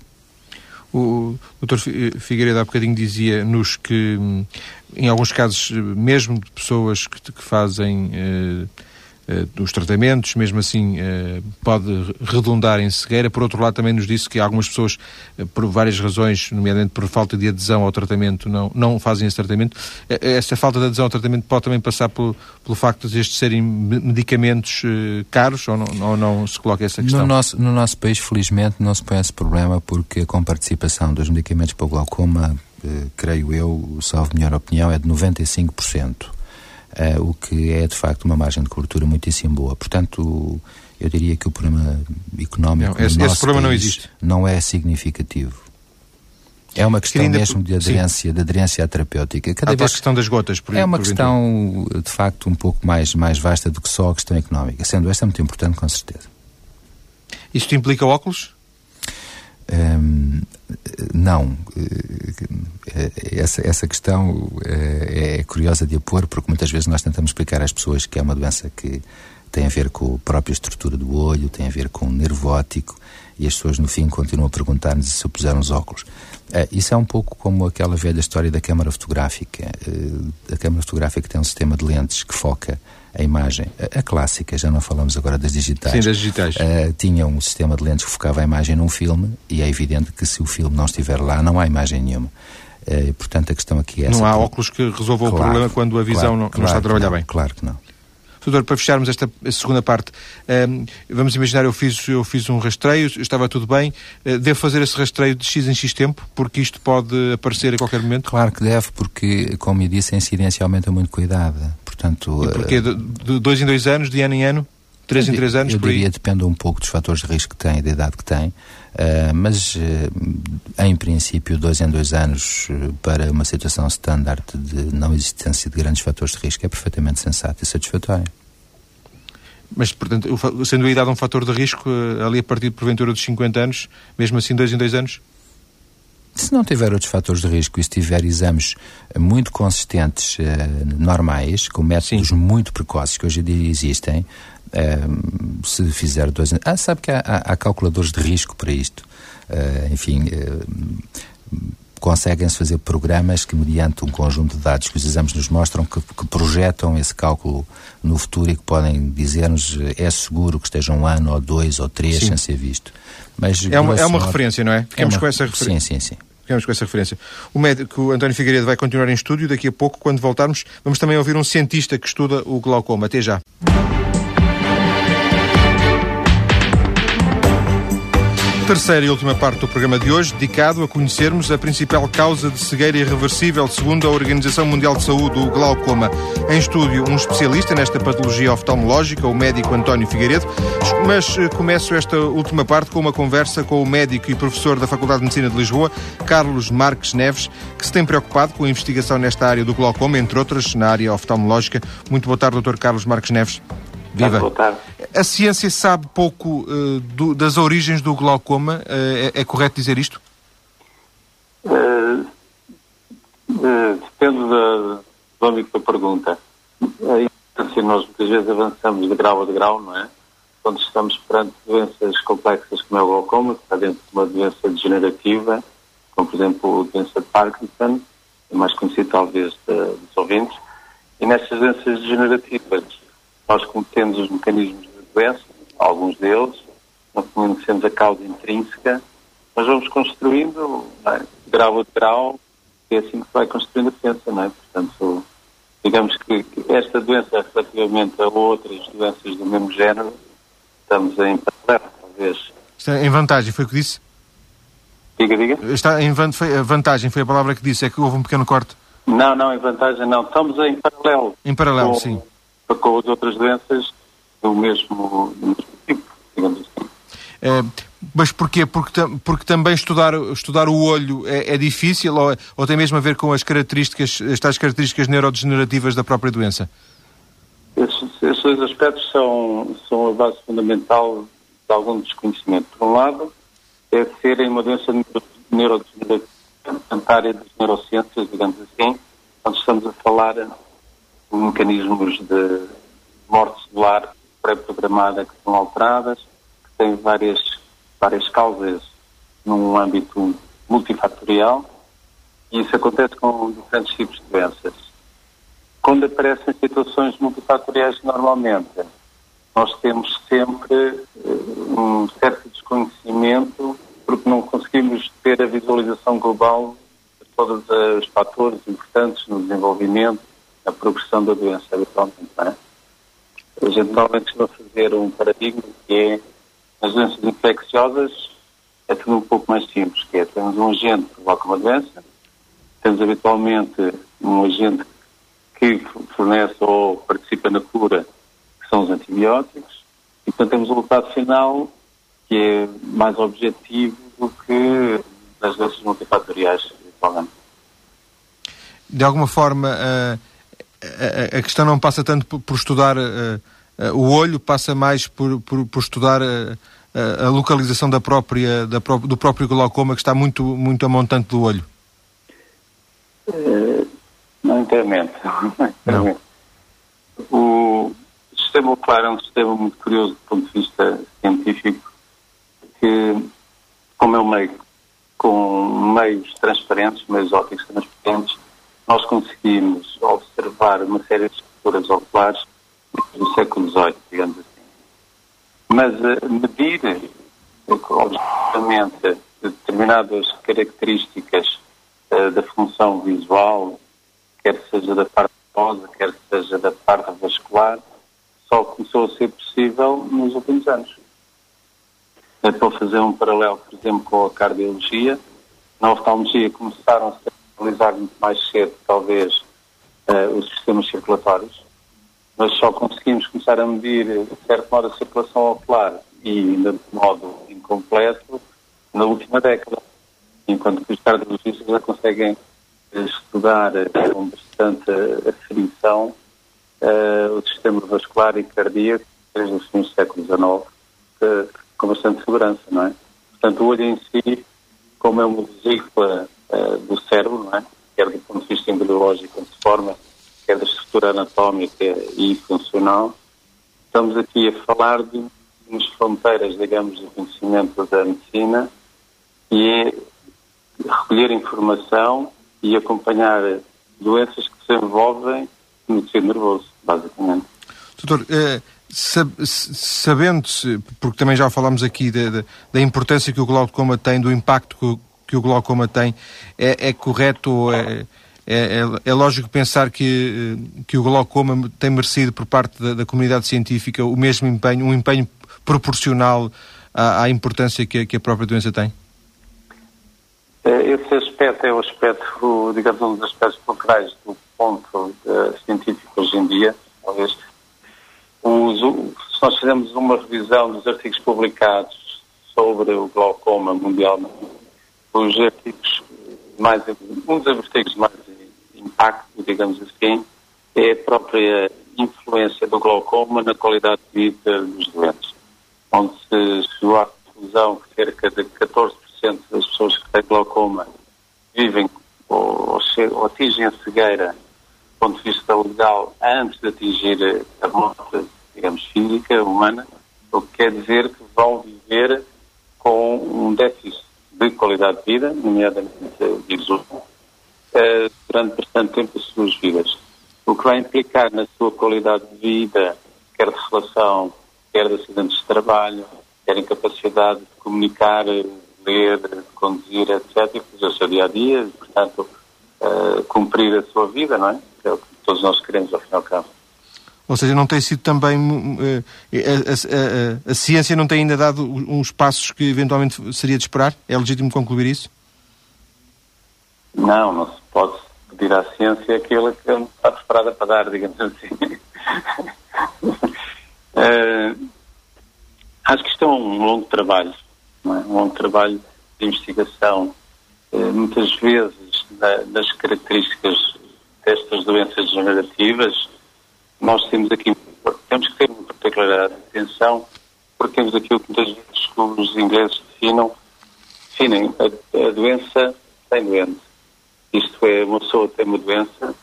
O Dr. Figueiredo há bocadinho dizia-nos que, hum, em alguns casos, mesmo de pessoas que, que fazem eh, eh, dos tratamentos, mesmo assim eh, pode redundar em cegueira. Por outro lado, também nos disse que algumas pessoas, eh, por várias razões, nomeadamente por falta de adesão ao tratamento, não, não fazem esse tratamento. Essa falta de adesão ao tratamento pode também passar pelo, pelo facto de estes serem medicamentos caros ou não, ou não se coloca essa questão? No nosso, no nosso país, felizmente, não se põe esse problema porque com participação dos medicamentos para o glaucoma, creio eu, salvo minha opinião, é de 95% uh, o que é de facto uma margem de cobertura muitíssimo boa. Portanto, eu diria que o problema económico não, esse, esse problema não existe. Não é significativo. É uma questão ainda, mesmo de aderência, de aderência à terapêutica. Cada vez, a questão das gotas, por É uma por questão, de facto, um pouco mais, mais vasta do que só a questão económica. Sendo esta muito importante, com certeza. Isto implica óculos? Um, não. Essa, essa questão é, é curiosa de apor, porque muitas vezes nós tentamos explicar às pessoas que é uma doença que tem a ver com a própria estrutura do olho, tem a ver com o nervo óptico, e as pessoas no fim continuam a perguntar-nos se eu puser os óculos. Isso é um pouco como aquela velha história da câmara fotográfica. A câmara fotográfica tem um sistema de lentes que foca a imagem, a, a, clássica, já não falamos agora das digitais. Sim, das digitais. Uh, tinha um sistema de lentes que focava a imagem num filme e é evidente que se o filme não estiver lá, não há imagem nenhuma. Uh, portanto, a questão aqui é essa. Não há óculos que resolvam claro, o problema quando a visão claro, não, claro não, está a trabalhar não, bem. Claro que não. Doutor, para fecharmos esta segunda parte, um, ehm, vamos imaginar, eu fiz, eu fiz um rastreio, estava tudo bem, uh, devo fazer esse rastreio de X em X tempo, porque isto pode aparecer a qualquer momento? Claro que deve, porque, como eu disse, a incidência aumenta muito com a idade. Portanto, e porquê? De, de dois em dois anos, de ano em ano? Três em três anos? Eu diria depende um pouco dos fatores de risco que tem, da idade que tem, uh, mas uh, em princípio, dois em dois anos uh, para uma situação standard de não existência de grandes fatores de risco é perfeitamente sensato e satisfatório. Mas, portanto, sendo a idade um fator de risco, ali a partir, porventura, dos 50 anos, mesmo assim, dois em dois anos? Se não tiver outros fatores de risco e se tiver exames muito consistentes, normais, com métodos Sim. muito precoces que hoje em dia existem, se fizer dois anos. Ah, sabe que há, há, há calculadores de risco para isto. Uh, enfim, conseguem-se fazer programas que, mediante um conjunto de dados que os exames nos mostram, que, que projetam esse cálculo no futuro e que podem dizer-nos é seguro que esteja um ano ou dois ou três Sim. sem ser visto. Mas, é uma, é uma referência, não é? Ficamos é uma... com essa referência. Sim, sim, sim. Ficamos com essa referência. O médico António Figueiredo vai continuar em estúdio. Daqui a pouco, quando voltarmos, vamos também ouvir um cientista que estuda o glaucoma. Até já. Terceira e última parte do programa de hoje, dedicado a conhecermos a principal causa de cegueira irreversível, segundo a Organização Mundial de Saúde, o glaucoma. Em estúdio, um especialista nesta patologia oftalmológica, o médico António Figueiredo. Mas eh, começo esta última parte com uma conversa com o médico e professor da Faculdade de Medicina de Lisboa, Carlos Marques Neves, que se tem preocupado com a investigação nesta área do glaucoma, entre outras, na área oftalmológica. Muito boa tarde, Dr. Carlos Marques Neves. Viva. Boa tarde. A ciência sabe pouco uh, do, das origens do glaucoma, uh, é, é, correto dizer isto? Uh, depende da, do âmbito da pergunta. Assim, nós muitas vezes avançamos de grau a de grau, não é? Quando estamos perante doenças complexas como é o glaucoma, que está dentro de uma doença degenerativa, como por exemplo a doença de Parkinson, é mais conhecida talvez dos ouvintes, e nessas doenças degenerativas nós conhecemos os mecanismos de doença, alguns deles, não conhecemos a causa intrínseca, mas vamos construindo, é? grau a grau, é assim que se vai construindo a ciência, não é? Portanto, digamos que, esta doença, relativamente a outras doenças do mesmo género, estamos em paralelo, talvez. Está em vantagem, foi o que disse? Diga, diga. Está em vantagem, foi a palavra que disse, é que houve um pequeno corte. Não, não, em vantagem não. Estamos em paralelo. Em paralelo, com, sim com as outras doenças do mesmo, do mesmo tipo, digamos assim. É, mas porquê? Porque, porque também estudar, estudar o olho é, é difícil ou, ou, tem mesmo a ver com as características, estas características neurodegenerativas da própria doença? Esses, esses dois aspectos são, são a base fundamental de algum desconhecimento. Por um lado, é serem uma doença neurodegenerativa, a área das neurociências, digamos assim, onde estamos a falar mecanismos de morte celular pré-programada que são alteradas, que têm várias, várias causas num âmbito multifatorial, e isso acontece com diferentes tipos de doenças. Quando aparecem situações multifatoriais normalmente, nós temos sempre eh, um certo desconhecimento porque não conseguimos ter a visualização global de todos os fatores importantes no desenvolvimento a progressão da doença habitualmente. Não é? A gente normalmente costuma fazer um paradigma que é as doenças infecciosas é tudo um pouco mais simples, que é temos um agente que provoca uma doença, temos habitualmente um agente que fornece ou participa na cura, que são os antibióticos, e portanto temos um resultado final que é mais objetivo do que das doenças multifatoriais, habitualmente. De alguma forma, uh a, a, questão não passa tanto por, por estudar uh, uh, o olho, passa mais por, por, por estudar uh, a localização da própria, da pró do próprio glaucoma, que está muito, muito a montante do olho. não inteiramente. Não. O sistema ocular é um sistema muito curioso do ponto de vista científico, que, como é um meio com meios transparentes, meios ópticos transparentes, nós conseguimos observar uma série de estruturas oculares do século XVIII, digamos assim. Mas uh, medir, objetivamente, determinadas características uh, da função visual, quer seja da parte nervosa, quer seja da parte vascular, só começou a ser possível nos últimos anos. Estou a fazer um paralelo, por exemplo, com a cardiologia. Na oftalmologia começaram a analisar muito mais cedo, talvez, uh, os sistemas circulatórios, mas só conseguimos começar a medir, de certo modo, a circulação ocular e ainda de modo incompleto na última década, enquanto que os cardiologistas já conseguem estudar com bastante aferição uh, o sistema vascular e cardíaco desde os fins do século XIX uh, com bastante segurança, não é? Portanto, o olho em si, como é uma vesícula uh, do cérebro, não é? quer do ponto de vista embriológico, onde se forma, quer da estrutura anatómica e funcional. Estamos aqui a falar de umas fronteiras, digamos, do conhecimento da medicina e é recolher informação e acompanhar doenças que se envolvem no tecido nervoso, basicamente. Doutor, eh, sabendo-se, porque também já falámos aqui da, da, importância que o glaucoma tem, do impacto que que o glaucoma tem, é, é correto, é, é, é, lógico pensar que, que o glaucoma tem merecido por parte da, da comunidade científica o mesmo empenho, um empenho proporcional à, à importância que, que, a própria doença tem? Esse aspecto é o aspecto, digamos, um dos aspectos fulcrais do ponto científico hoje em dia, talvez. Os, se nós fizermos uma revisão dos artigos publicados sobre o glaucoma mundialmente, os artigos mais, um dos artigos mais impacto, digamos assim, é a própria influência do glaucoma na qualidade de vida dos doentes, onde se chegou à conclusão que cerca de 14% das pessoas que têm glaucoma vivem ou, ou atingem a cegueira do ponto de vista legal antes de atingir a morte, digamos, física, humana, o que quer dizer que vão viver com um déficit de qualidade de vida, nomeadamente visual, uh, durante bastante tempo as suas vidas. O que vai implicar na sua qualidade de vida, quer de relação, quer de acidentes de trabalho, quer incapacidade de comunicar, ler, conduzir, etc., e fazer o seu dia a dia, e, portanto, uh, cumprir a sua vida, não é? Que é o que todos nós queremos, ao fim e ao cabo. Ou seja, não tem sido também. Uh, a, a, a, a, ciência não tem ainda dado uns passos que eventualmente seria de esperar? É legítimo concluir isso? Não, não se pode pedir à ciência aquilo que não está preparada para dar, digamos assim. uh, acho que isto é um longo trabalho, é? um longo trabalho de investigação. Uh, muitas vezes, da, das características destas doenças degenerativas, nós temos aqui, temos que ter uma particular atenção, porque temos aquilo que muitas vezes os ingleses definam, definem a, a doença sem doente. Isto é, uma pessoa tem uma doença,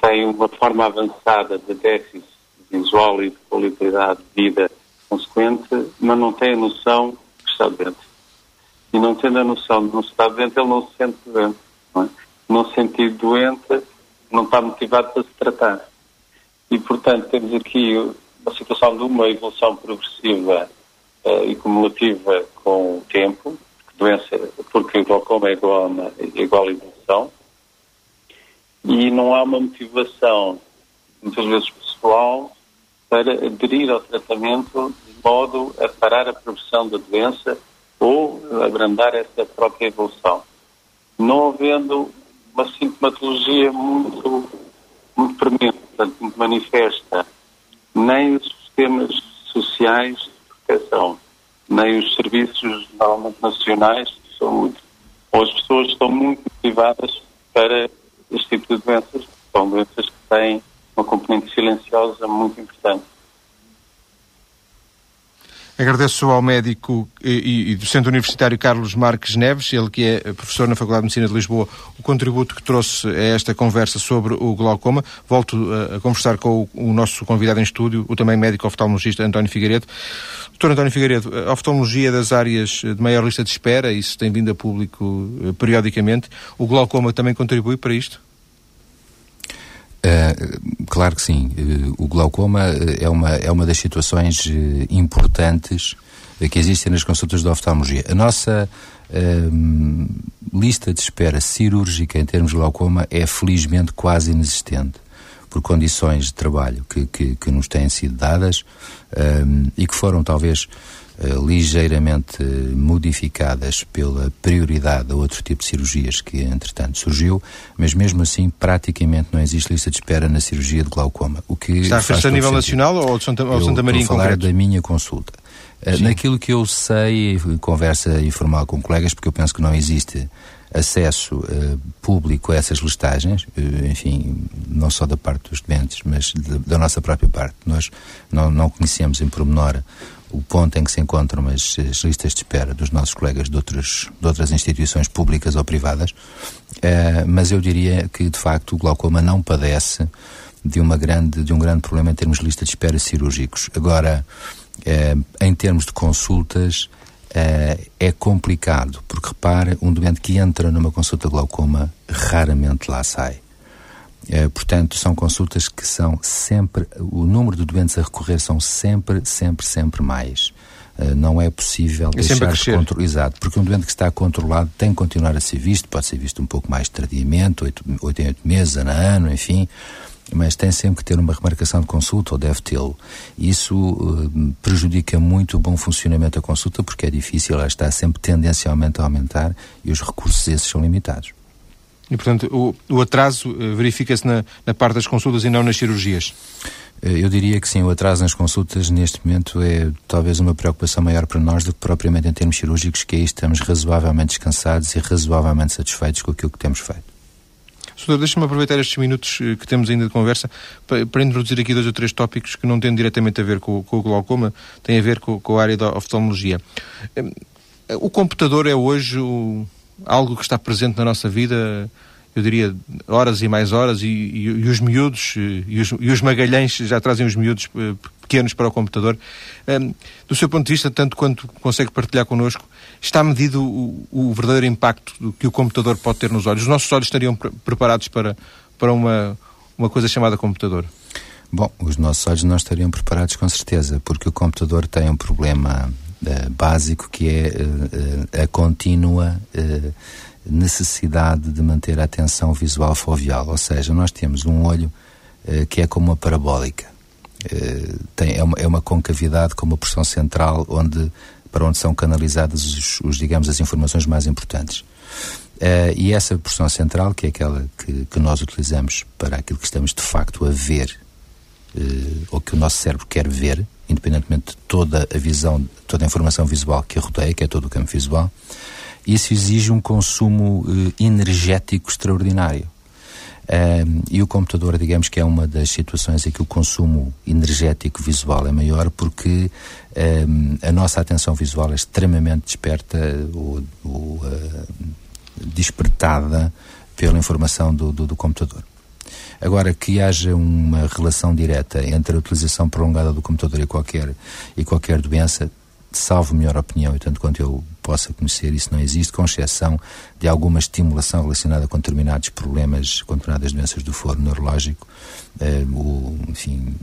tem uma forma avançada de déficit visual e de qualidade de vida consequente, mas não tem a noção que está doente. E não tendo a noção de não estar doente, ele não se sente doente. Não, é? não se sentir doente, não está motivado para se tratar. E, portanto, temos aqui uma situação de uma evolução progressiva uh, e cumulativa com o tempo, doença, porque o glaucoma é igual, é igual a evolução, e não há uma motivação, muitas vezes pessoal, para aderir ao tratamento de modo a parar a progressão da doença ou abrandar essa própria evolução. Não havendo uma sintomatologia muito, muito premente, portanto, muito manifesta, nem os sistemas sociais de proteção, nem os serviços normalmente nacionais de saúde, ou as pessoas estão muito motivadas para este tipo de doenças, são doenças que têm uma componente silenciosa muito importante. Agradeço ao médico e, e docente universitário Carlos Marques Neves, ele que é professor na Faculdade de Medicina de Lisboa, o contributo que trouxe a esta conversa sobre o glaucoma. Volto a, a conversar com o, o, nosso convidado em estúdio, o também médico oftalmologista António Figueiredo. Doutor António Figueiredo, a oftalmologia das áreas de maior lista de espera, isso tem vindo a público eh, periodicamente. O glaucoma também contribui para isto? Uh, claro que sim. Uh, o glaucoma é uma, é uma das situações importantes que existem nas consultas de oftalmologia. A nossa lista de espera cirúrgica em termos de glaucoma é felizmente quase inexistente por condições de trabalho que, que, que nos têm sido dadas e que foram talvez eh, ligeiramente modificadas pela prioridade a outro tipo de cirurgias que entretanto surgiu, mas mesmo assim praticamente não existe lista de espera na cirurgia de glaucoma. O que Está a referir a nível nacional ou de Santa, ou Santa Maria em falar da minha consulta. Eh, Sim. Naquilo que eu sei, conversa informal com colegas, porque eu penso que não existe acesso uh, público a essas listagens, uh, enfim, não só da parte dos doentes, mas de, da nossa própria parte. Nós não, não conhecemos em pormenor o ponto em que se encontram as, as listas de espera dos nossos colegas de, outros, de outras instituições públicas ou privadas, uh, mas eu diria que, de facto, o glaucoma não padece de, uma grande, de um grande problema em termos de lista de espera cirúrgicos. Agora, uh, em termos de consultas, uh, é complicado, porque repare, um doente que entra numa consulta glaucoma raramente lá sai. Eh, portanto, são consultas que são sempre, o número de doentes a recorrer são sempre, sempre, sempre mais. Uh, não é possível é deixar de controlar. Exato, porque um doente que está controlado tem que continuar a ser visto, pode ser visto um pouco mais tardiamente, oito, oito em oito meses, ano a ano, enfim, mas tem sempre que ter uma remarcação de consulta ou deve tê-lo. Isso uh, prejudica muito o bom funcionamento da consulta porque é difícil, ela está sempre tendencialmente a aumentar e os recursos esses são limitados. E, portanto, o, o atraso uh, verifica-se na, na parte das consultas e não nas cirurgias? Eh, eu diria que sim, o atraso nas consultas neste momento é talvez uma preocupação maior para nós do que propriamente em termos cirúrgicos, que aí estamos razoavelmente descansados e razoavelmente satisfeitos com aquilo que temos feito. Doutor, deixa-me aproveitar estes minutos eh, que temos ainda de conversa para, para, introduzir aqui dois ou três tópicos que não têm diretamente a ver com, com o glaucoma, têm a ver com, com, a área da oftalmologia. Hum, o computador é hoje o, algo que está presente na nossa vida eu diria, horas e mais horas, e, e, e os miúdos, e os, e os, magalhães já trazem os miúdos eh, pequenos para o computador. Um, do seu ponto de vista, tanto quanto consegue partilhar connosco, está medido o, o verdadeiro impacto que o computador pode ter nos olhos? Os nossos olhos estariam pre preparados para, para uma, uma coisa chamada computador? Bom, os nossos olhos não estariam preparados com certeza, porque o computador tem um problema uh, básico que é uh, a contínua necessidade de manter a atenção visual foveal, ou seja, nós temos um olho uh, que é como uma parabólica. Uh, tem, é, uma, é uma concavidade com uma porção central onde, para onde são canalizadas os, os digamos, as informações mais importantes. Uh, e essa porção central, que é aquela que, que, nós utilizamos para aquilo que estamos de facto a ver, ou que o nosso cérebro quer ver, independentemente de toda a visão, toda a informação visual que a rodeia, que é todo o campo visual, isso exige um consumo uh, energético extraordinário. Um, e o computador, digamos que é uma das situações em que o consumo energético visual é maior porque um, a nossa atenção visual é extremamente desperta ou, ou uh, despertada pela informação do, do, do, computador. Agora, que haja uma relação direta entre a utilização prolongada do computador e qualquer, e qualquer doença, salvo melhor opinião, e tanto quanto eu possa conhecer, isso não existe, com exceção de alguma estimulação relacionada com determinados problemas, com determinadas doenças do foro neurológico, eh, o, enfim,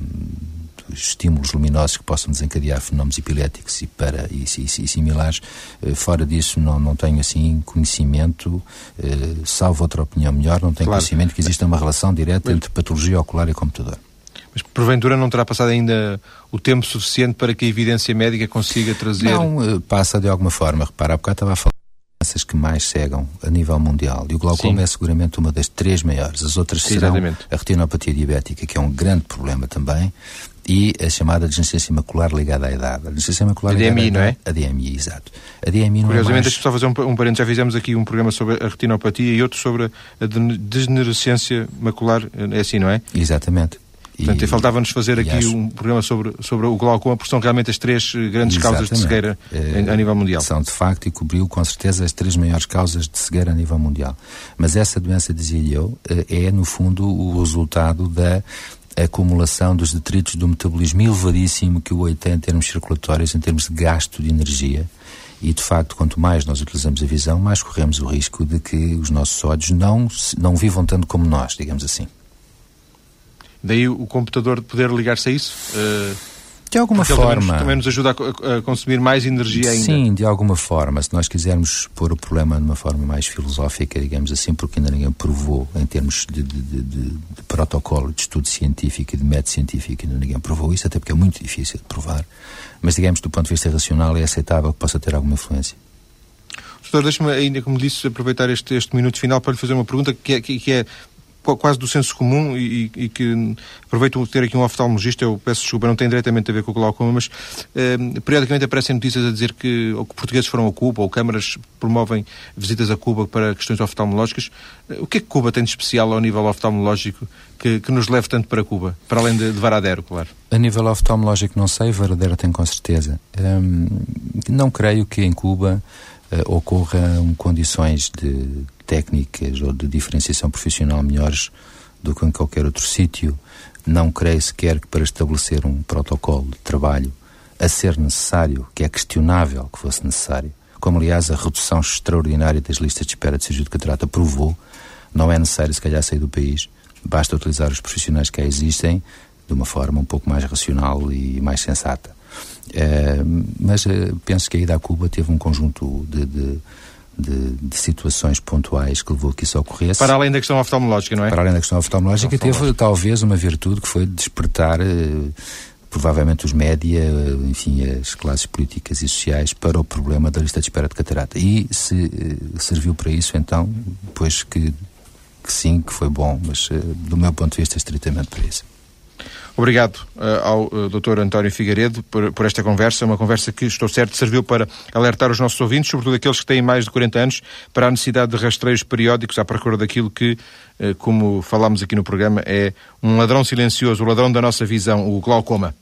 estímulos luminosos que possam desencadear fenómenos epiléticos e, para, e, e, e similares. Eh, fora disso, não, não tenho assim conhecimento, eh, salvo outra opinião melhor, não tenho claro. conhecimento que exista uma relação direta entre patologia ocular e computador. Mas porventura não terá passado ainda o tempo suficiente para que a evidência médica consiga trazer. Não, eh, passa de alguma forma. Repara, há bocado estava a falar doenças que mais cegam a nível mundial. E o glaucoma Sim. é seguramente uma das três maiores. As outras serão exatamente. a retinopatia diabética, que é um grande problema também, e a chamada degenerescência macular ligada à idade. A macular a DMI, não é? A DMI, exato. A DMI não Curiosamente, é mais... deixa-me só fazer um, um parênteses. Já fizemos aqui um programa sobre a retinopatia e outro sobre a degenerescência macular. É assim, não é? Exatamente. Portanto, faltava-nos fazer aqui acho... um programa sobre, sobre o glaucoma, porque são realmente as três eh, grandes Exatamente. causas de cegueira é, a nível mundial. São, de facto, e cobriu com certeza as três maiores causas de cegueira a nível mundial. Mas essa doença, dizia eu, eh, é, no fundo, o resultado da acumulação dos detritos do metabolismo elevadíssimo que o oi tem em termos circulatórios, em termos de gasto de energia. E, de facto, quanto mais nós utilizamos a visão, mais corremos o risco de que os nossos olhos não, não vivam tanto como nós, digamos assim. Daí o computador poder ligar-se a isso? Uh, de alguma forma. Também nos, também nos, ajuda a, a, consumir mais energia ainda. Sim, de alguma forma. Se nós quisermos pôr o problema de uma forma mais filosófica, digamos assim, porque ainda ninguém provou em termos de, de, de, de protocolo de estudo científico e de método científico, ainda ninguém provou isso, até porque é muito difícil de provar. Mas, digamos, do ponto de vista racional, é aceitável que possa ter alguma influência. Doutor, deixe-me ainda, como disse, aproveitar este, este minuto final para lhe fazer uma pergunta que é, que, que é quase do senso comum e, e, que aproveito ter aqui um oftalmologista, eu peço desculpa, não tem diretamente a ver com o glaucoma, mas eh, periodicamente aparecem notícias a dizer que, ou que portugueses foram a Cuba ou câmaras promovem visitas a Cuba para questões oftalmológicas. O que é que Cuba tem de especial ao nível oftalmológico que, que nos leve tanto para Cuba, para além de, de Varadero, claro? A nível oftalmológico não sei, Varadero tem com certeza. Hum, não creio que em Cuba uh, ocorram condições de técnicas ou de diferenciação profissional melhores do que em qualquer outro sítio. Não creio sequer que para estabelecer um protocolo de trabalho a ser necessário, que é questionável que fosse necessário, como aliás a redução extraordinária das listas de espera de cirurgia de catarata provou, não é necessário se calhar sair do país, basta utilizar os profissionais que já existem de uma forma um pouco mais racional e mais sensata. É, mas é, penso que a ida a Cuba teve um conjunto de, de, de, de, situações pontuais que levou a que isso ocorresse. Para além da questão oftalmológica, não é? Para além da questão oftalmológica, teve talvez uma virtude que foi despertar. Eh, provavelmente os média, enfim, as classes políticas e sociais para o problema da lista de espera de catarata. E se serviu para isso, então, pois que, que sim, que foi bom, mas do meu ponto de vista, estritamente para isso. Obrigado uh, ao uh, Dr. António Figueiredo por, por, esta conversa, uma conversa que, estou certo, serviu para alertar os nossos ouvintes, sobretudo aqueles que têm mais de 40 anos, para a necessidade de rastreios periódicos à procura daquilo que, uh, como falámos aqui no programa, é um ladrão silencioso, o ladrão da nossa visão, o glaucoma.